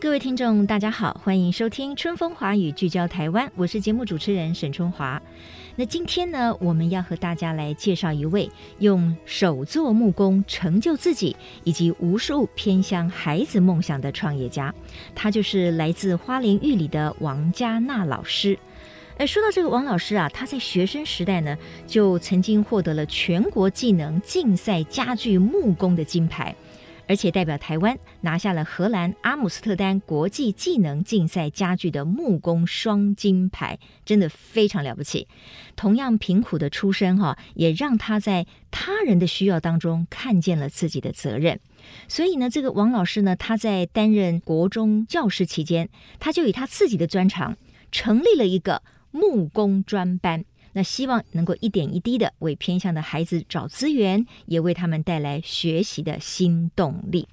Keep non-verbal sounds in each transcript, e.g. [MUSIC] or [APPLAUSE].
各位听众，大家好，欢迎收听《春风华语》，聚焦台湾。我是节目主持人沈春华。那今天呢，我们要和大家来介绍一位用手做木工成就自己以及无数偏乡孩子梦想的创业家，他就是来自花莲玉里的王嘉娜老师。哎，说到这个王老师啊，他在学生时代呢，就曾经获得了全国技能竞赛家具木工的金牌，而且代表台湾拿下了荷兰阿姆斯特丹国际技能竞赛家具的木工双金牌，真的非常了不起。同样贫苦的出身哈，也让他在他人的需要当中看见了自己的责任。所以呢，这个王老师呢，他在担任国中教师期间，他就以他自己的专长成立了一个。木工专班，那希望能够一点一滴的为偏向的孩子找资源，也为他们带来学习的新动力。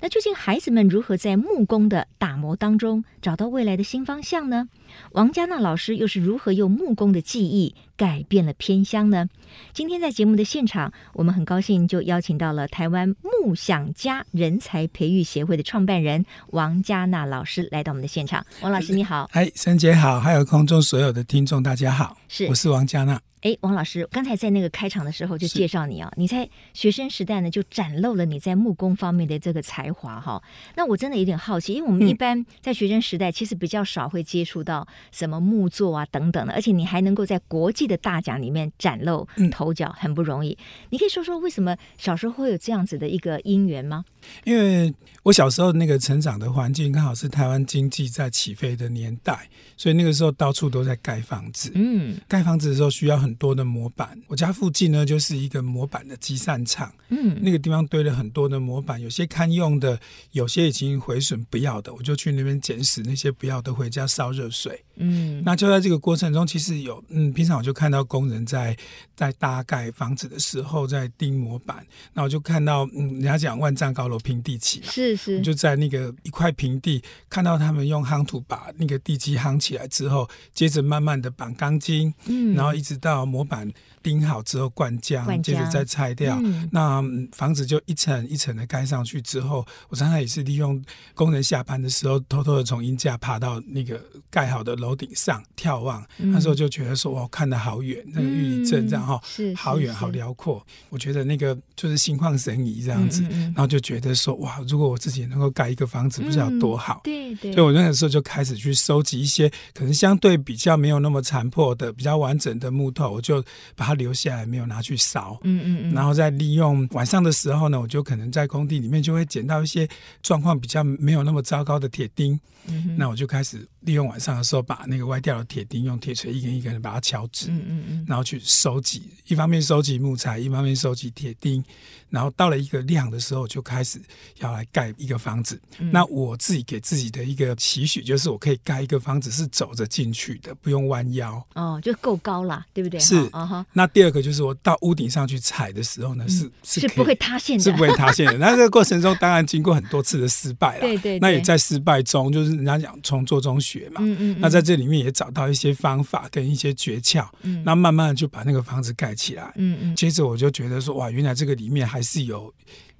那究竟孩子们如何在木工的打磨当中找到未来的新方向呢？王嘉娜老师又是如何用木工的技艺改变了偏乡呢？今天在节目的现场，我们很高兴就邀请到了台湾木想家人才培育协会的创办人王嘉娜老师来到我们的现场。王老师你好，嗨，沈姐好，还有空中所有的听众大家好，是，我是王嘉娜。哎，王老师，刚才在那个开场的时候就介绍你啊，你在学生时代呢就展露了你在木工方面的这个才华哈。那我真的有点好奇，因为我们一般在学生时代其实比较少会接触到什么木作啊等等的，而且你还能够在国际的大奖里面崭露头角，很不容易。你可以说说为什么小时候会有这样子的一个因缘吗？因为我小时候那个成长的环境刚好是台湾经济在起飞的年代，所以那个时候到处都在盖房子。嗯，盖房子的时候需要很很多的模板，我家附近呢就是一个模板的集散场。嗯，那个地方堆了很多的模板，有些堪用的，有些已经毁损不要的，我就去那边捡拾那些不要的回家烧热水。嗯，那就在这个过程中，其实有嗯，平常我就看到工人在在搭盖房子的时候在钉模板，那我就看到嗯，人家讲万丈高楼平地起，是是，就在那个一块平地看到他们用夯土把那个地基夯起来之后，接着慢慢的绑钢筋，嗯，然后一直到模板。钉好之后灌浆，接着再拆掉，嗯、那房子就一层一层的盖上去之后，我常常也是利用工人下班的时候，偷偷的从阴架爬到那个盖好的楼顶上眺望。嗯、那时候就觉得说，哇，看得好远，那个玉里镇这样哈，是好远好辽阔。我觉得那个就是心旷神怡这样子，然后就觉得说，哇，如果我自己能够盖一个房子，不知道多好。嗯、对对。所以我那个时候就开始去收集一些可能相对比较没有那么残破的、比较完整的木头，我就把。它留下来没有拿去烧，嗯嗯嗯，然后再利用晚上的时候呢，我就可能在工地里面就会捡到一些状况比较没有那么糟糕的铁钉，嗯，那我就开始利用晚上的时候把那个歪掉的铁钉用铁锤一根一根的把它敲直，嗯嗯嗯，然后去收集，一方面收集木材，一方面收集铁钉，然后到了一个量的时候，就开始要来盖一个房子。嗯、那我自己给自己的一个期许就是，我可以盖一个房子是走着进去的，不用弯腰，哦，就够高啦，对不对？是。那第二个就是我到屋顶上去踩的时候呢，是是不会塌陷的，是不会塌陷的。[LAUGHS] 那这个过程中当然经过很多次的失败了，对对。那也在失败中，就是人家讲从做中学嘛，嗯嗯。那在这里面也找到一些方法跟一些诀窍，嗯。那慢慢的就把那个房子盖起来，嗯嗯。接着我就觉得说，哇，原来这个里面还还是有。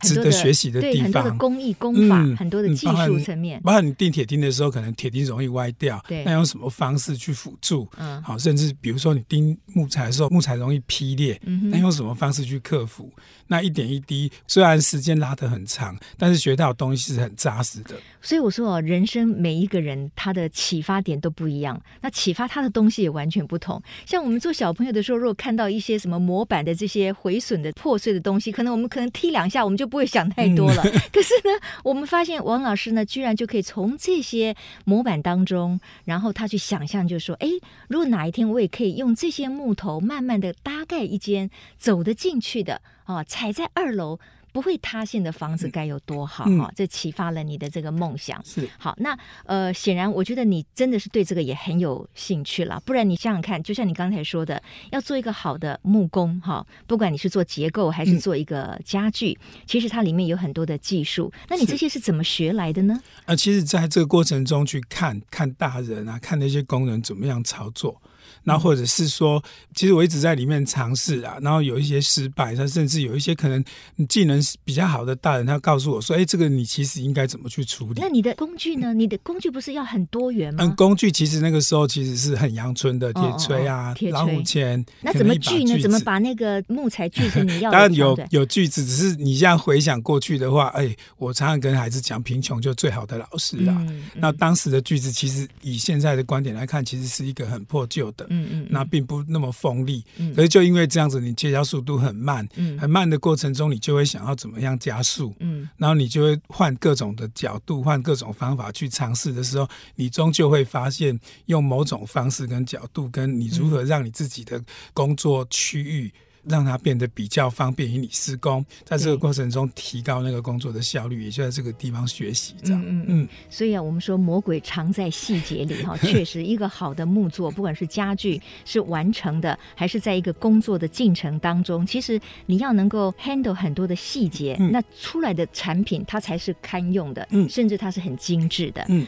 值得学习的地方，很多的工艺工法，嗯、很多的技术层面。包括你钉铁钉的时候，可能铁钉容易歪掉，对那用什么方式去辅助？嗯，好，甚至比如说你钉木材的时候，木材容易劈裂，嗯，那用什么方式去克服？那一点一滴，虽然时间拉得很长，但是学到的东西是很扎实的。所以我说哦，人生每一个人他的启发点都不一样，那启发他的东西也完全不同。像我们做小朋友的时候，如果看到一些什么模板的这些毁损的破碎的东西，可能我们可能踢两下，我们就不会想太多了。嗯、[LAUGHS] 可是呢，我们发现王老师呢，居然就可以从这些模板当中，然后他去想象，就是说，哎，如果哪一天我也可以用这些木头，慢慢的搭盖一间走得进去的啊，踩在二楼。不会塌陷的房子该有多好哈！嗯、这启发了你的这个梦想。是好，那呃，显然我觉得你真的是对这个也很有兴趣了。不然你想想看，就像你刚才说的，要做一个好的木工哈，不管你是做结构还是做一个家具，嗯、其实它里面有很多的技术。那你这些是怎么学来的呢？啊，其实在这个过程中去看看大人啊，看那些工人怎么样操作。然后或者是说，其实我一直在里面尝试啊，然后有一些失败，他甚至有一些可能技能比较好的大人，他告诉我说：“哎，这个你其实应该怎么去处理？”那你的工具呢？你的工具不是要很多元吗？嗯，工具其实那个时候其实是很阳春的铁锤啊、老虎钳。那怎么锯呢？怎么把那个木材锯成你要 [LAUGHS] 的？当然有有锯子，只是你现在回想过去的话，哎，我常常跟孩子讲，贫穷就最好的老师啊。那当时的锯子其实以现在的观点来看，其实是一个很破旧的。嗯嗯，那并不那么锋利，嗯、可是就因为这样子，你切削速度很慢，嗯、很慢的过程中，你就会想要怎么样加速，嗯，然后你就会换各种的角度，换各种方法去尝试的时候，你终究会发现，用某种方式跟角度，跟你如何让你自己的工作区域。让它变得比较方便于你施工，在这个过程中提高那个工作的效率，也就在这个地方学习这样。嗯嗯嗯。所以啊，我们说魔鬼藏在细节里哈，[LAUGHS] 确实一个好的木作，不管是家具是完成的，还是在一个工作的进程当中，其实你要能够 handle 很多的细节，嗯、那出来的产品它才是堪用的，嗯，甚至它是很精致的，嗯。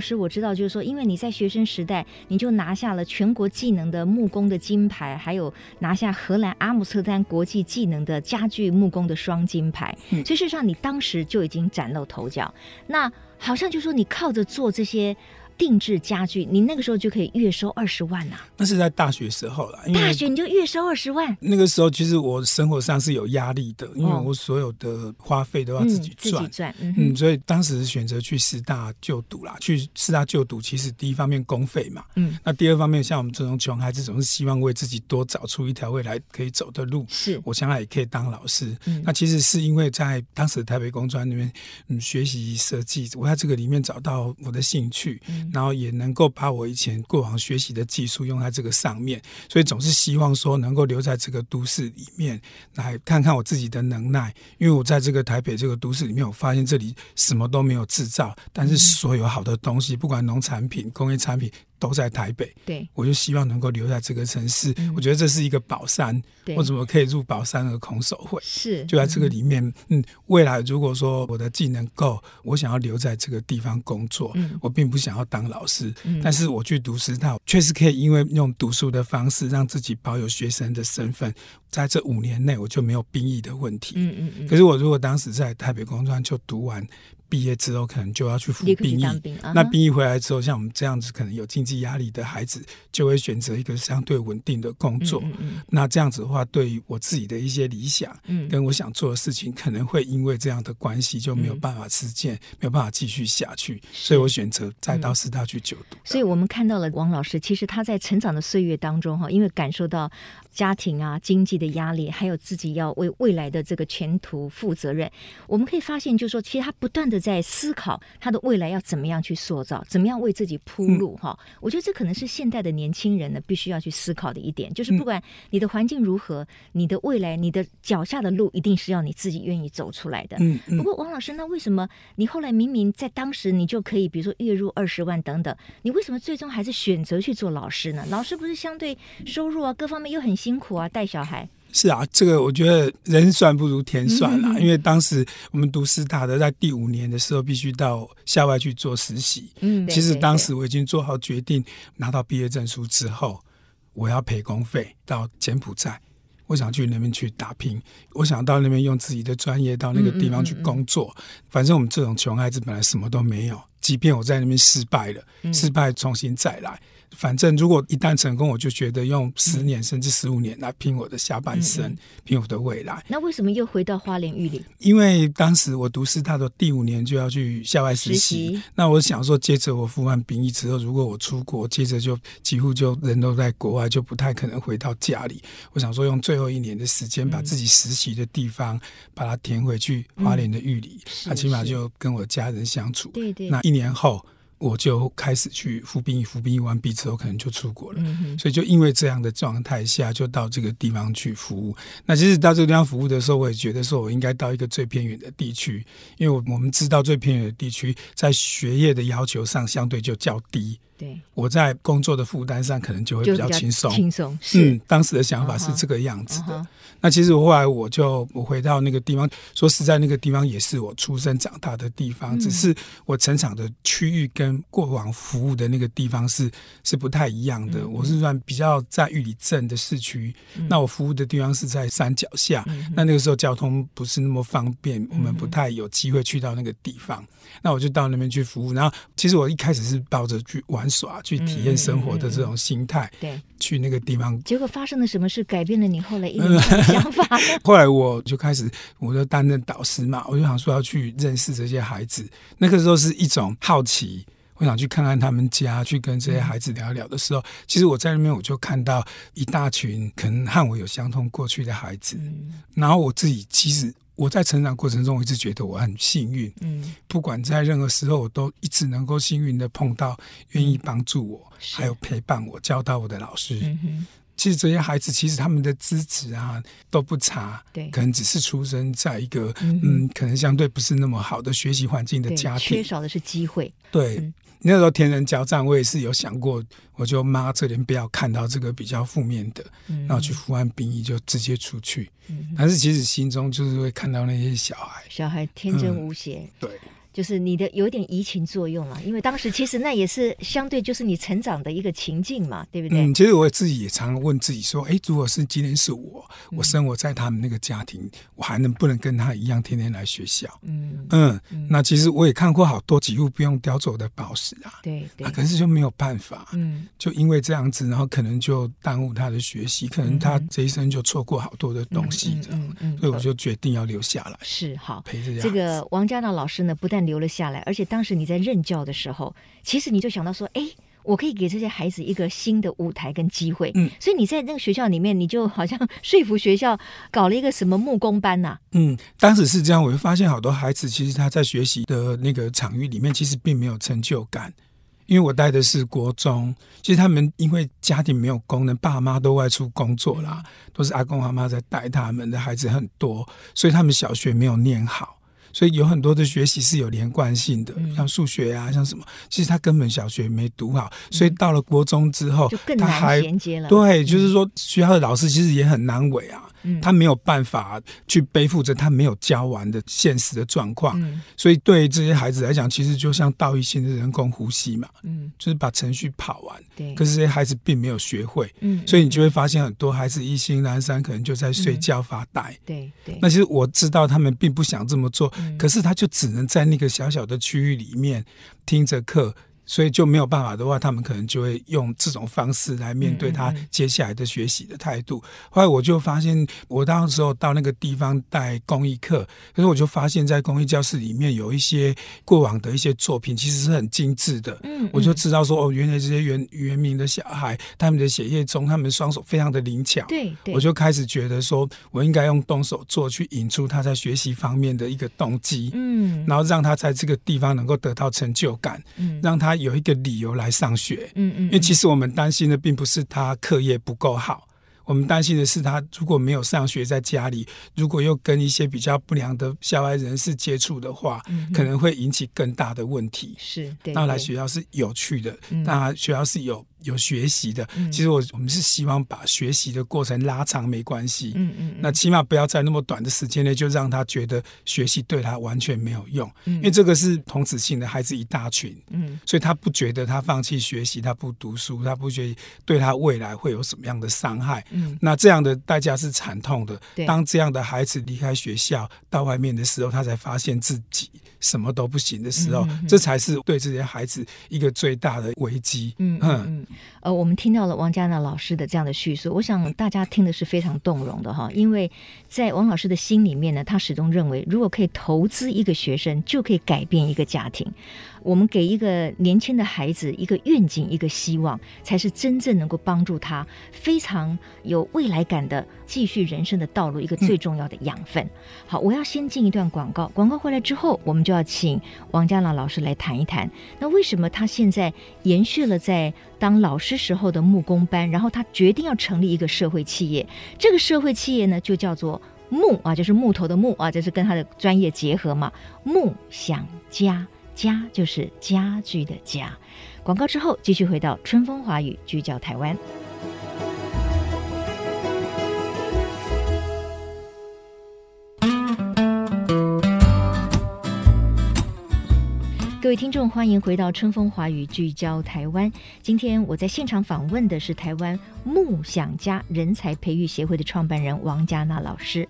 老师，我知道，就是说，因为你在学生时代，你就拿下了全国技能的木工的金牌，还有拿下荷兰阿姆斯特丹国际技能的家具木工的双金牌，嗯，所以事实上你当时就已经崭露头角。那好像就是说，你靠着做这些。定制家具，你那个时候就可以月收二十万呐、啊？那是在大学时候了。大学你就月收二十万？那个时候其实我生活上是有压力的，因为我所有的花费都要自己赚。赚、嗯，嗯，所以当时选择去师大就读啦。去师大就读，其实第一方面公费嘛，嗯，那第二方面像我们这种穷孩子，总是希望为自己多找出一条未来可以走的路。是我将来也可以当老师。嗯、那其实是因为在当时台北工专里面，嗯，学习设计，我在这个里面找到我的兴趣。然后也能够把我以前过往学习的技术用在这个上面，所以总是希望说能够留在这个都市里面来看看我自己的能耐。因为我在这个台北这个都市里面，我发现这里什么都没有制造，但是所有好的东西，不管农产品、工业产品。都在台北，对，我就希望能够留在这个城市。嗯、我觉得这是一个宝山，我怎么可以入宝山而空手会？是，就在这个里面，嗯，嗯，未来如果说我的技能够，我想要留在这个地方工作，嗯、我并不想要当老师，嗯、但是我去读师大，确实可以因为用读书的方式让自己保有学生的身份，在这五年内我就没有兵役的问题。嗯嗯嗯。可是我如果当时在台北工专就读完。毕业之后可能就要去服兵役，兵啊、那兵役回来之后，像我们这样子可能有经济压力的孩子，就会选择一个相对稳定的工作。嗯嗯、那这样子的话，对于我自己的一些理想，跟我想做的事情，可能会因为这样的关系就没有办法实践，嗯、没有办法继续下去。所以我选择再到师大去就读。所以我们看到了王老师，其实他在成长的岁月当中，哈，因为感受到家庭啊、经济的压力，还有自己要为未来的这个前途负责任，我们可以发现，就是说，其实他不断的。在思考他的未来要怎么样去塑造，怎么样为自己铺路哈。嗯、我觉得这可能是现代的年轻人呢，必须要去思考的一点，就是不管你的环境如何，你的未来，你的脚下的路一定是要你自己愿意走出来的。嗯嗯、不过王老师，那为什么你后来明明在当时你就可以，比如说月入二十万等等，你为什么最终还是选择去做老师呢？老师不是相对收入啊各方面又很辛苦啊，带小孩。是啊，这个我觉得人算不如天算啦。嗯、因为当时我们读师大的，在第五年的时候必须到校外去做实习。嗯，其实当时我已经做好决定，拿到毕业证书之后，我要赔工费到柬埔寨，我想去那边去打拼，我想到那边用自己的专业到那个地方去工作。反正我们这种穷孩子本来什么都没有。即便我在那边失败了，嗯、失败重新再来。反正如果一旦成功，我就觉得用十年甚至十五年来拼我的下半生，嗯嗯拼我的未来。那为什么又回到花莲玉里？因为当时我读师大的第五年就要去校外实习，实习那我想说，接着我服完兵役之后，如果我出国，接着就几乎就人都在国外，就不太可能回到家里。我想说，用最后一年的时间，把自己实习的地方、嗯、把它填回去，花莲的玉里，那、起码就跟我家人相处。对对，那一年后。我就开始去服兵役，服兵役完毕之后，可能就出国了。嗯、所以就因为这样的状态下，就到这个地方去服务。那其实到这个地方服务的时候，我也觉得说，我应该到一个最偏远的地区，因为我我们知道最偏远的地区在学业的要求上相对就较低。对，我在工作的负担上可能就会比较轻松。轻松，嗯，当时的想法是这个样子的。Uh huh. 那其实后来我就我回到那个地方，说实在，那个地方也是我出生长大的地方，嗯、只是我成长的区域跟过往服务的那个地方是是不太一样的。嗯、我是算比较在玉里镇的市区，嗯、那我服务的地方是在山脚下。嗯、那那个时候交通不是那么方便，嗯、我们不太有机会去到那个地方。那我就到那边去服务。然后，其实我一开始是抱着去玩耍、去体验生活的这种心态，对，去那个地方。结果发生了什么事，改变了你后来一点 [LAUGHS] 想法？[LAUGHS] 后来我就开始，我就担任导师嘛，我就想说要去认识这些孩子。那个时候是一种好奇，我想去看看他们家，去跟这些孩子聊聊的时候，嗯、其实我在那边我就看到一大群可能和我有相同过去的孩子。嗯、然后我自己其实。我在成长过程中，我一直觉得我很幸运。嗯，不管在任何时候，我都一直能够幸运的碰到愿意帮助我，嗯、还有陪伴我、教导我的老师。其实这些孩子，其实他们的资质啊都不差。对，可能只是出生在一个嗯，嗯，可能相对不是那么好的学习环境的家庭，缺少的是机会。对。嗯那时候天人交战，我也是有想过，我就妈这边不要看到这个比较负面的，嗯、然后去服完兵役就直接出去。嗯、但是其实心中就是会看到那些小孩，小孩天真无邪。嗯、对。就是你的有点移情作用了，因为当时其实那也是相对就是你成长的一个情境嘛，对不对？嗯，其实我自己也常问自己说，哎，如果是今天是我，我生活在他们那个家庭，嗯、我还能不能跟他一样天天来学校？嗯嗯，嗯。那其实我也看过好多几乎不用叼走的宝石啊，对对、啊，可是就没有办法，嗯，就因为这样子，然后可能就耽误他的学习，可能他这一生就错过好多的东西，这样，所以我就决定要留下来，是好。陪着这个王嘉娜老师呢，不但留了下来，而且当时你在任教的时候，其实你就想到说，哎，我可以给这些孩子一个新的舞台跟机会。嗯，所以你在那个学校里面，你就好像 [LAUGHS] 说服学校搞了一个什么木工班呐、啊。嗯，当时是这样，我就发现好多孩子其实他在学习的那个场域里面，其实并没有成就感。因为我带的是国中，其实他们因为家庭没有功能，爸妈都外出工作啦，都是阿公阿妈在带他们的孩子很多，所以他们小学没有念好。所以有很多的学习是有连贯性的，嗯、像数学啊，像什么，其实他根本小学没读好，嗯、所以到了国中之后，就更难衔接了。对，就是说学校的老师其实也很难为啊。嗯、他没有办法去背负着他没有教完的现实的状况，嗯、所以对于这些孩子来讲，其实就像道义性的人工呼吸嘛，嗯，就是把程序跑完。对，可是这些孩子并没有学会，嗯，所以你就会发现很多孩子一心阑珊，可能就在睡觉发呆。嗯、对对，那其实我知道他们并不想这么做，可是他就只能在那个小小的区域里面听着课。所以就没有办法的话，他们可能就会用这种方式来面对他接下来的学习的态度。嗯嗯、后来我就发现，我当时候到那个地方带公益课，可是我就发现，在公益教室里面有一些过往的一些作品，其实是很精致的。嗯，嗯，我就知道说，哦，原来这些原原民的小孩，他们的血液中，他们双手非常的灵巧。对，对，我就开始觉得说，我应该用动手做去引出他在学习方面的一个动机。嗯，然后让他在这个地方能够得到成就感。嗯，让他。有一个理由来上学，嗯嗯，因为其实我们担心的并不是他课业不够好，我们担心的是他如果没有上学，在家里如果又跟一些比较不良的校外人士接触的话，可能会引起更大的问题。是，那来学校是有趣的，那学校是有。有学习的，其实我我们是希望把学习的过程拉长，没关系。嗯嗯，那起码不要在那么短的时间内就让他觉得学习对他完全没有用。嗯，因为这个是同子性的孩子一大群。嗯，所以他不觉得他放弃学习，他不读书，他不觉得对他未来会有什么样的伤害。嗯，那这样的代价是惨痛的。对，当这样的孩子离开学校到外面的时候，他才发现自己什么都不行的时候，嗯、这才是对这些孩子一个最大的危机。嗯。呃，我们听到了王嘉娜老师的这样的叙述，我想大家听的是非常动容的哈，因为在王老师的心里面呢，他始终认为，如果可以投资一个学生，就可以改变一个家庭。我们给一个年轻的孩子一个愿景，一个希望，才是真正能够帮助他非常有未来感的继续人生的道路一个最重要的养分。嗯、好，我要先进一段广告，广告回来之后，我们就要请王家朗老师来谈一谈，那为什么他现在延续了在当老师时候的木工班，然后他决定要成立一个社会企业，这个社会企业呢，就叫做木啊，就是木头的木啊，这是跟他的专业结合嘛，木想家。家就是家具的家。广告之后，继续回到春风华语，聚焦台湾。各位听众，欢迎回到春风华语，聚焦台湾。今天我在现场访问的是台湾木想家人才培育协会的创办人王嘉娜老师。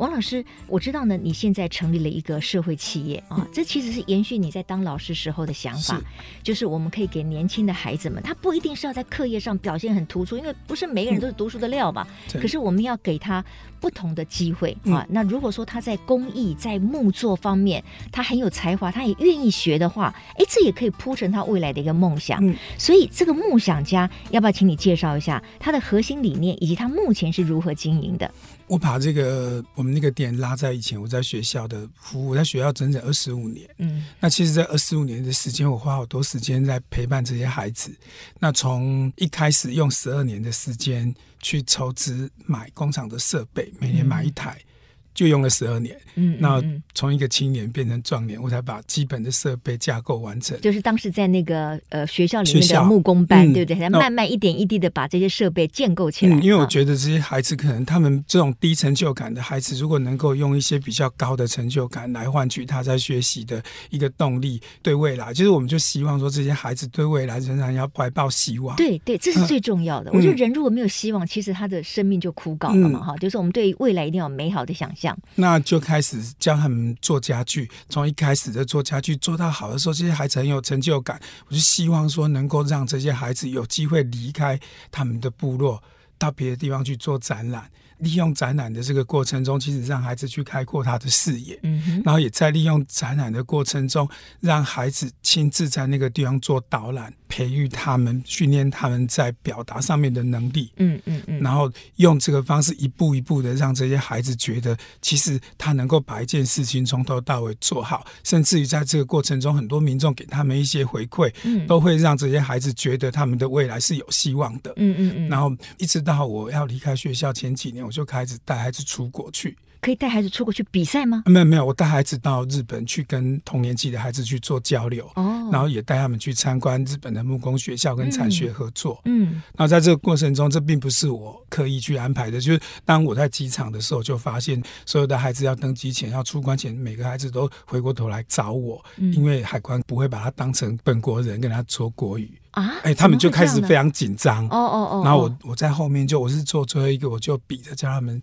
王老师，我知道呢，你现在成立了一个社会企业啊，这其实是延续你在当老师时候的想法，是就是我们可以给年轻的孩子们，他不一定是要在课业上表现很突出，因为不是每个人都是读书的料嘛。嗯、可是我们要给他不同的机会啊。那如果说他在工艺、在木作方面，他很有才华，他也愿意学的话，哎，这也可以铺成他未来的一个梦想。嗯、所以这个梦想家，要不要请你介绍一下他的核心理念，以及他目前是如何经营的？我把这个我们那个点拉在以前我在学校的服务，我在学校整整二十五年。嗯，那其实，在二十五年的时间，我花好多时间在陪伴这些孩子。那从一开始用十二年的时间去筹资买工厂的设备，每年买一台。嗯就用了十二年，嗯，那从一个青年变成壮年，我才把基本的设备架构完成。就是当时在那个呃学校里面的木工班，嗯、对不对？才慢慢一点一滴的把这些设备建构起来。嗯，因为我觉得这些孩子可能他们这种低成就感的孩子，如果能够用一些比较高的成就感来换取他在学习的一个动力，对未来，其实我们就希望说这些孩子对未来仍然要怀抱希望。对对，这是最重要的。嗯、我觉得人如果没有希望，其实他的生命就枯槁了嘛。哈、嗯，就是我们对未来一定要有美好的想象。那就开始教他们做家具，从一开始的做家具做到好的时候，这些孩子很有成就感。我就希望说，能够让这些孩子有机会离开他们的部落，到别的地方去做展览。利用展览的这个过程中，其实让孩子去开阔他的视野，嗯哼，然后也在利用展览的过程中，让孩子亲自在那个地方做导览。培育他们，训练他们在表达上面的能力，嗯嗯嗯，然后用这个方式一步一步的让这些孩子觉得，其实他能够把一件事情从头到尾做好，甚至于在这个过程中，很多民众给他们一些回馈，嗯，都会让这些孩子觉得他们的未来是有希望的，嗯嗯嗯，然后一直到我要离开学校前几年，我就开始带孩子出国去。可以带孩子出国去比赛吗？没有没有，我带孩子到日本去跟同年纪的孩子去做交流，哦，然后也带他们去参观日本的木工学校跟产学合作，嗯，然后在这个过程中，这并不是我刻意去安排的，就是当我在机场的时候，就发现所有的孩子要登机前要出关前，每个孩子都回过头来找我，嗯，因为海关不会把他当成本国人跟他说国语。啊，哎，他们就开始非常紧张，哦哦哦，然后我我在后面就我是做最后一个，我就比着叫他们。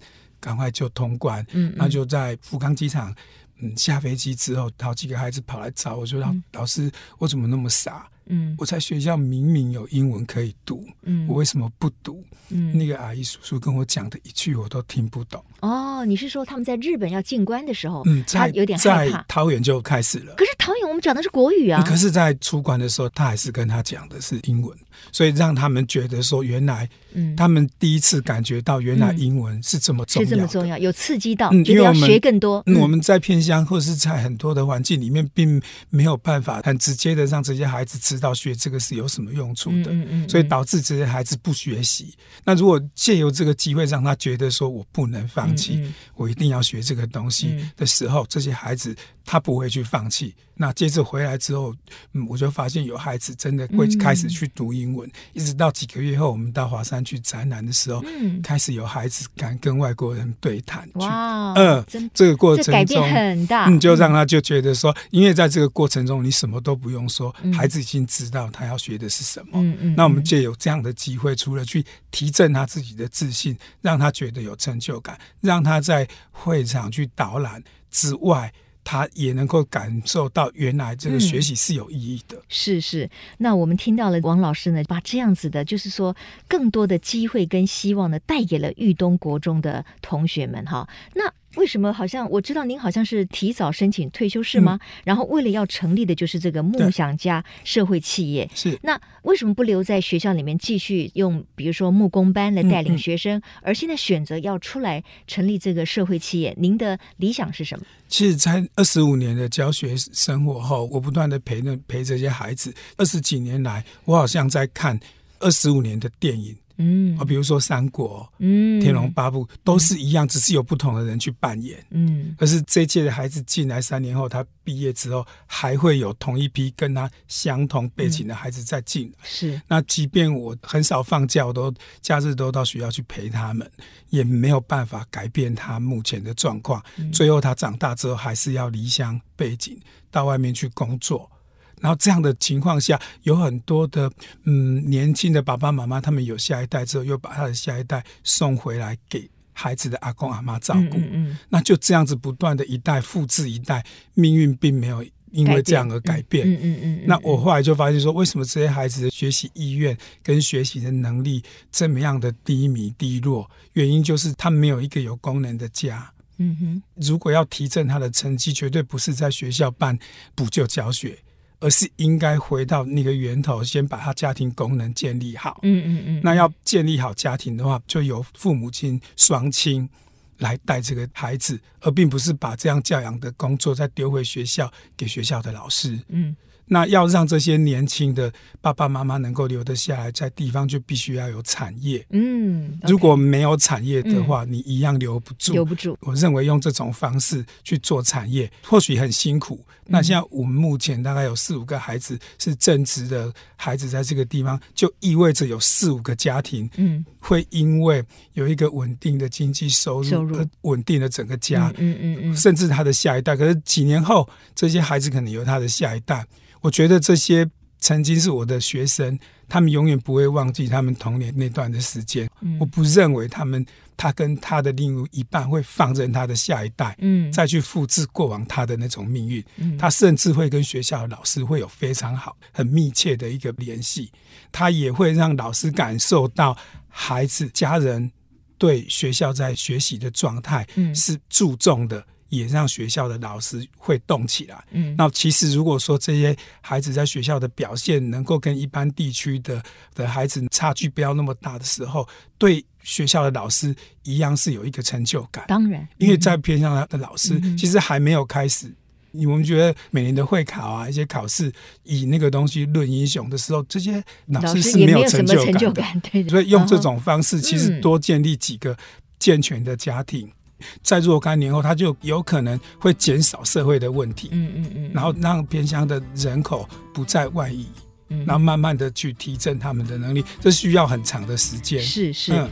赶快就通关，嗯，嗯，那就在福冈机场，嗯，下飞机之后，好几个孩子跑来找我说：“老、嗯、老师，我怎么那么傻？嗯，我在学校明明有英文可以读，嗯，我为什么不读？嗯，那个阿姨叔叔跟我讲的一句我都听不懂。”哦，你是说他们在日本要进关的时候，嗯，他有点害怕。在桃园就开始了。可是桃园我们讲的是国语啊。可是，在出关的时候，他还是跟他讲的是英文，所以让他们觉得说，原来，嗯，他们第一次感觉到原来英文是这么重要，是这么重要，有刺激到，觉得要学更多。嗯，我们在偏乡或者是在很多的环境里面，并没有办法很直接的让这些孩子知道学这个是有什么用处的，嗯嗯，所以导致这些孩子不学习。那如果借由这个机会让他觉得说我不能放弃，我。我一定要学这个东西的时候，嗯、这些孩子他不会去放弃。那接着回来之后，嗯，我就发现有孩子真的会开始去读英文，嗯、一直到几个月后，我们到华山去展览的时候，嗯、开始有孩子敢跟外国人对谈。哇，嗯、这个过程中改变很大，嗯，就让他就觉得说，因为在这个过程中，你什么都不用说，嗯、孩子已经知道他要学的是什么。嗯嗯，那我们就有这样的机会，除了去提振他自己的自信，让他觉得有成就感，让他在会场去导览之外。他也能够感受到原来这个学习是有意义的。是是，那我们听到了王老师呢，把这样子的，就是说更多的机会跟希望呢，带给了豫东国中的同学们哈。那为什么好像我知道您好像是提早申请退休是吗？嗯、然后为了要成立的就是这个梦想家社会企业。是。那为什么不留在学校里面继续用，比如说木工班来带领学生，嗯嗯、而现在选择要出来成立这个社会企业？您的理想是什么？其实，在二十五年的教学生活后，我不断的陪着陪这些孩子。二十几年来，我好像在看二十五年的电影。嗯，啊，比如说《三国》、嗯，《天龙八部》都是一样，嗯，只是有不同的人去扮演。嗯，可是这一届的孩子进来三年后，他毕业之后还会有同一批跟他相同背景的孩子再进来。嗯，是，那即便我很少放假，我都假日都到学校去陪他们，也没有办法改变他目前的状况。嗯，最后他长大之后，还是要离乡背井到外面去工作。然后这样的情况下，有很多的嗯年轻的爸爸妈妈，他们有下一代之后，又把他的下一代送回来给孩子的阿公阿妈照顾。嗯，嗯，嗯，那就这样子不断的一代复制一代，命运并没有因为这样而改变。嗯嗯，嗯，那我后来就发现说，为什么这些孩子的学习意愿跟学习的能力这么样的低迷低落？原因就是他们没有一个有功能的家。嗯哼，如果要提振他的成绩，绝对不是在学校办补救教学。而是应该回到那个源头，先把他家庭功能建立好。嗯嗯嗯。那要建立好家庭的话，就由父母亲双亲来带这个孩子，而并不是把这样教养的工作再丢回学校给学校的老师。嗯。那要让这些年轻的爸爸妈妈能够留得下来，在地方就必须要有产业。嗯，okay, 如果没有产业的话，嗯，你一样留不住。留不住。我认为用这种方式去做产业，或许很辛苦。嗯，那现在我们目前大概有四五个孩子是正职的孩子，在这个地方就意味着有四五个家庭，嗯，会因为有一个稳定的经济收入而稳定了整个家。嗯嗯嗯，甚至他的下一代。可是几年后，这些孩子可能有他的下一代。我觉得这些曾经是我的学生，他们永远不会忘记他们童年那段的时间。嗯、我不认为他们他跟他的另一半会放任他的下一代，嗯，再去复制过往他的那种命运。嗯、他甚至会跟学校的老师会有非常好、很密切的一个联系。他也会让老师感受到孩子家人对学校在学习的状态是注重的。也让学校的老师会动起来。嗯，那其实如果说这些孩子在学校的表现能够跟一般地区的的孩子差距不要那么大的时候，对学校的老师一样是有一个成就感。当然，因为在偏乡的老师其实还没有开始。你我们觉得每年的会考啊，一些考试以那个东西论英雄的时候，这些老师是没有成就感的。所以用这种方式，其实多建立几个健全的家庭。在若干年后，他就有可能会减少社会的问题，嗯嗯嗯，然后让偏乡的人口不再外移，嗯，然后慢慢的去提振他们的能力，这需要很长的时间，是是。嗯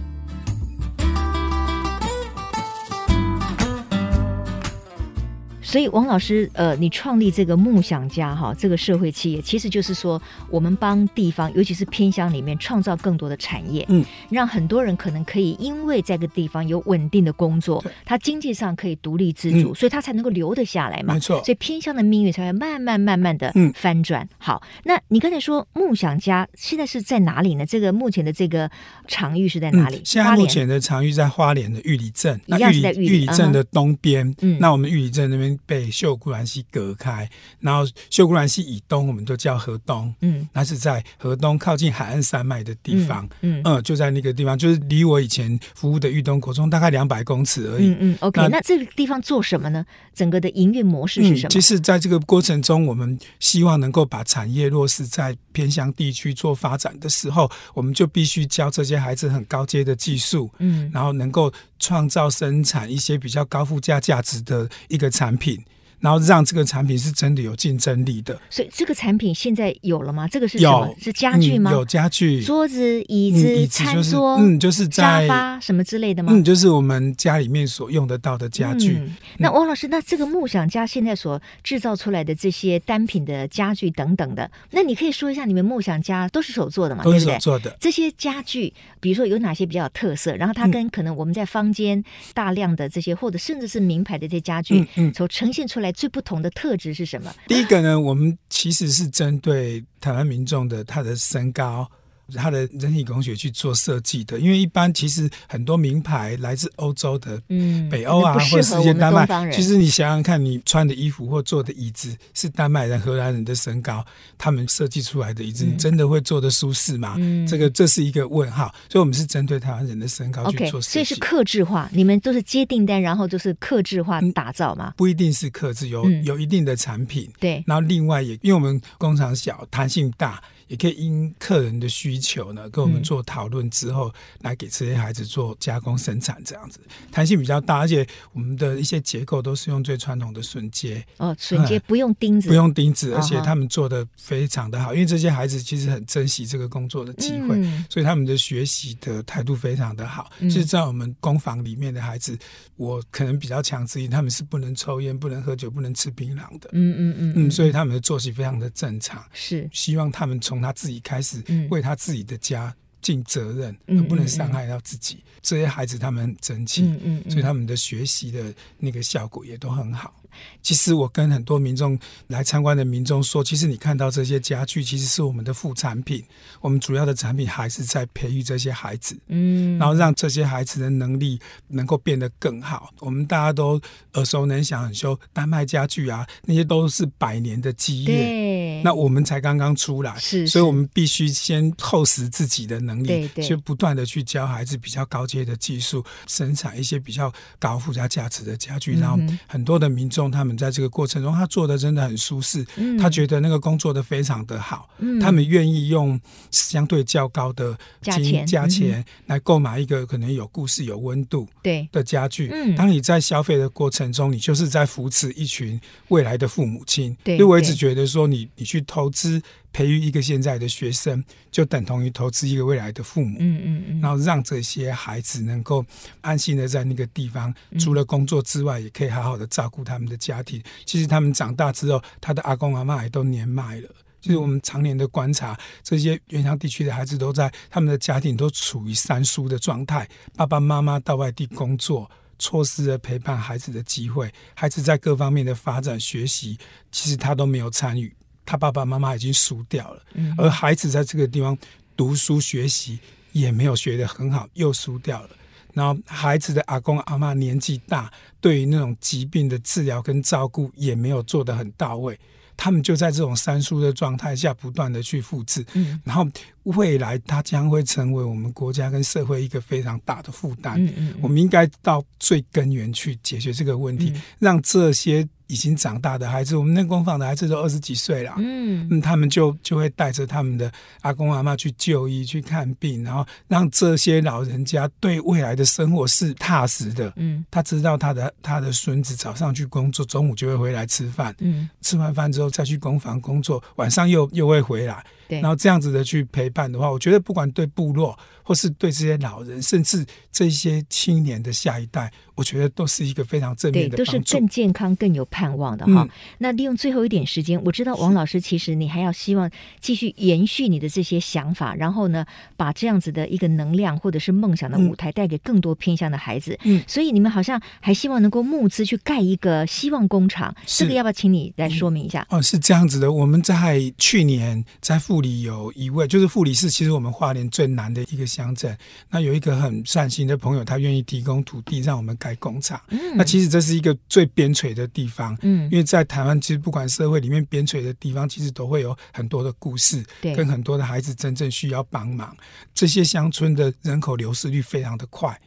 所以，王老师，呃，你创立这个梦想家哈，这个社会企业，其实就是说，我们帮地方，尤其是偏乡里面，创造更多的产业，嗯，让很多人可能可以因为这个地方有稳定的工作，他经济上可以独立自主，所以他才能够留得下来嘛，没错。所以偏乡的命运才会慢慢慢慢的翻转。好，那你刚才说梦想家现在是在哪里呢？这个目前的这个场域是在哪里？现在目前的场域在花莲的玉里镇，一样是在玉里镇的东边。嗯，那我们玉里镇那边。被秀姑峦溪隔开，然后秀姑峦溪以东，我们都叫河东。嗯，那是在河东靠近海岸山脉的地方。嗯，嗯，就在那个地方，就是离我以前服务的玉东国中大概两百公尺而已。嗯嗯，OK 那。那这个地方做什么呢？整个的营运模式是什么？嗯，其实，在这个过程中，我们希望能够把产业落实在偏乡地区做发展的时候，我们就必须教这些孩子很高阶的技术。嗯，然后能够。创造生产一些比较高附加价值的一个产品，然后让这个产品是真的有竞争力的。所以这个产品现在有了吗？这个是什么？是家具吗？嗯、有家具，桌子、椅子、嗯、椅子就是、餐桌，嗯，就是在沙发什么之类的吗？嗯，就是我们家里面所用得到的家具。嗯、那王老师，那这个梦想家现在所制造出来的这些单品的家具等等的，那你可以说一下，你们梦想家都是手做的吗？都是手做的。这些家具，比如说有哪些比较有特色？然后它跟可能我们在坊间大量的这些，或者甚至是名牌的这些家具，嗯嗯，所呈现出来最不同的特质是什么？第一个呢，我们其实是针对台湾民众的他的身高。他的人体工学去做设计的，因为一般其实很多名牌来自欧洲的，嗯，北欧啊，或者是一些丹麦。其实你想想看，你穿的衣服或坐的椅子是丹麦人、荷兰人的身高，他们设计出来的椅子，你真的会坐得舒适吗？嗯，这个这是一个问号。所以，我们是针对台湾人的身高去做设计。所以是克制化，你们都是接订单，然后就是克制化打造吗？不一定是克制，有有一定的产品。对。然后另外也，因为我们工厂小，弹性大。也可以因客人的需求呢，跟我们做讨论之后，来给这些孩子做加工生产，这样子。弹性比较大，而且我们的一些结构都是用最传统的榫接哦，榫接不用钉子，不用钉子，而且他们做的非常的好，因为这些孩子其实很珍惜这个工作的机会，所以他们的学习的态度非常的好。就是在我们工坊里面的孩子，我可能比较强制，他们是不能抽烟、不能喝酒、不能吃槟榔的，嗯嗯嗯。嗯，所以他们的作息非常的正常，是。希望他们从从他自己开始为他自己的家尽责任，而不能伤害到自己。这些孩子他们很争气，所以他们的学习的那个效果也都很好。其实我跟很多民众来参观的民众说，其实你看到这些家具，其实是我们的副产品。我们主要的产品还是在培育这些孩子，嗯，然后让这些孩子的能力能够变得更好。我们大家都耳熟能详，很说丹麦家具啊，那些都是百年的基业，那我们才刚刚出来，是，是，所以我们必须先厚实自己的能力，对，对，就不断的去教孩子比较高阶的技术，生产一些比较高附加价值的家具，然后很多的民众。他们在这个过程中，他做的真的很舒适，嗯、他觉得那个工作的非常的好，嗯、他们愿意用相对较高的价钱价钱来购买一个可能有故事、有温度的家具。嗯、当你在消费的过程中，你就是在扶持一群未来的父母亲。对，因为我一直觉得说你，你你去投资。培育一个现在的学生，就等同于投资一个未来的父母。嗯嗯嗯，然后让这些孩子能够安心的在那个地方，除了工作之外，也可以好好的照顾他们的家庭。其实他们长大之后，他的阿公阿妈也都年迈了。就是我们常年的观察，这些原乡地区的孩子都在他们的家庭都处于三叔的状态，爸爸妈妈到外地工作，错失了陪伴孩子的机会，孩子在各方面的发展学习，其实他都没有参与。他爸爸妈妈已经输掉了，而孩子在这个地方读书学习也没有学得很好，又输掉了。然后孩子的阿公阿妈年纪大，对于那种疾病的治疗跟照顾也没有做得很到位。他们就在这种三输的状态下不断的去复制，然后未来它将会成为我们国家跟社会一个非常大的负担。我们应该到最根源去解决这个问题，让这些。已经长大的孩子，我们那工坊的孩子都二十几岁了，嗯，嗯，他们就就会带着他们的阿公阿妈去就医、去看病，然后让这些老人家对未来的生活是踏实的，嗯，他知道他的他的孙子早上去工作，中午就会回来吃饭，嗯，吃完饭之后再去工坊工作，晚上又又会回来。然后这样子的去陪伴的话，我觉得不管对部落，或是对这些老人，甚至这些青年的下一代，我觉得都是一个非常正面的，对，都是更健康、更有盼望的哈。嗯、那利用最后一点时间，我知道王老师其实你还要希望继续延续你的这些想法，然后呢，把这样子的一个能量或者是梦想的舞台带给更多偏向的孩子。嗯，所以你们好像还希望能够募资去盖一个希望工厂，这个要不要请你来说明一下？嗯、哦，是这样子的，我们在去年在富里有一位，就是富里是其实我们花莲最南的一个乡镇。那有一个很善心的朋友，他愿意提供土地让我们盖工厂。嗯，那其实这是一个最边陲的地方。嗯，因为在台湾，其实不管社会里面边陲的地方，其实都会有很多的故事，跟很多的孩子真正需要帮忙。这些乡村的人口流失率非常的快。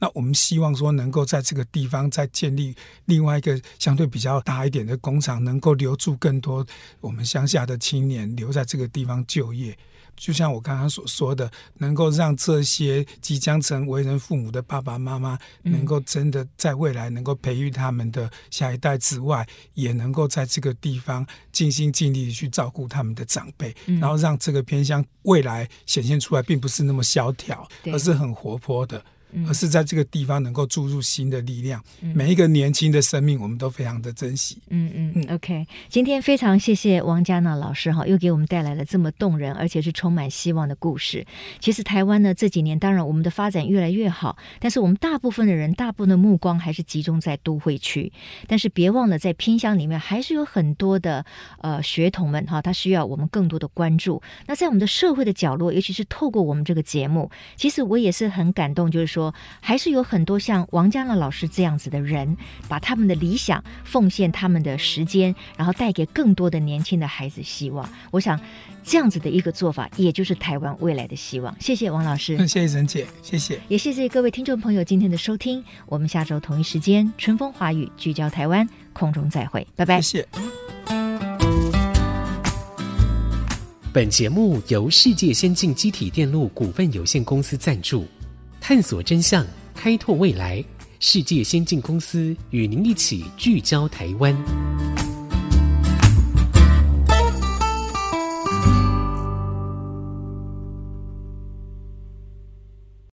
那我们希望说，能够在这个地方再建立另外一个相对比较大一点的工厂，能够留住更多我们乡下的青年留在这个地方就业。就像我刚刚所说的，能够让这些即将成为人父母的爸爸妈妈，能够真的在未来能够培育他们的下一代之外，也能够在这个地方尽心尽力的去照顾他们的长辈，然后让这个偏向未来显现出来，并不是那么萧条，而是很活泼的。而是在这个地方能够注入新的力量。每一个年轻的生命，我们都非常的珍惜。嗯嗯嗯。OK，今天非常谢谢王嘉娜老师哈，又给我们带来了这么动人而且是充满希望的故事。其实台湾呢这几年，当然我们的发展越来越好，但是我们大部分的人，大部分的目光还是集中在都会区。但是别忘了，在偏乡里面还是有很多的呃学童们哈，他需要我们更多的关注。那在我们的社会的角落，尤其是透过我们这个节目，其实我也是很感动，就是说还是有很多像王嘉乐老师这样子的人，把他们的理想奉献他们的时间，然后带给更多的年轻的孩子希望。我想这样子的一个做法，也就是台湾未来的希望。谢谢王老师，谢谢沈姐，谢谢，也谢谢各位听众朋友今天的收听。我们下周同一时间，春风华语聚焦台湾，空中再会，拜拜。谢谢。本节目由世界先进机体电路股份有限公司赞助，探索真相，开拓未来。世界先进公司与您一起聚焦台湾。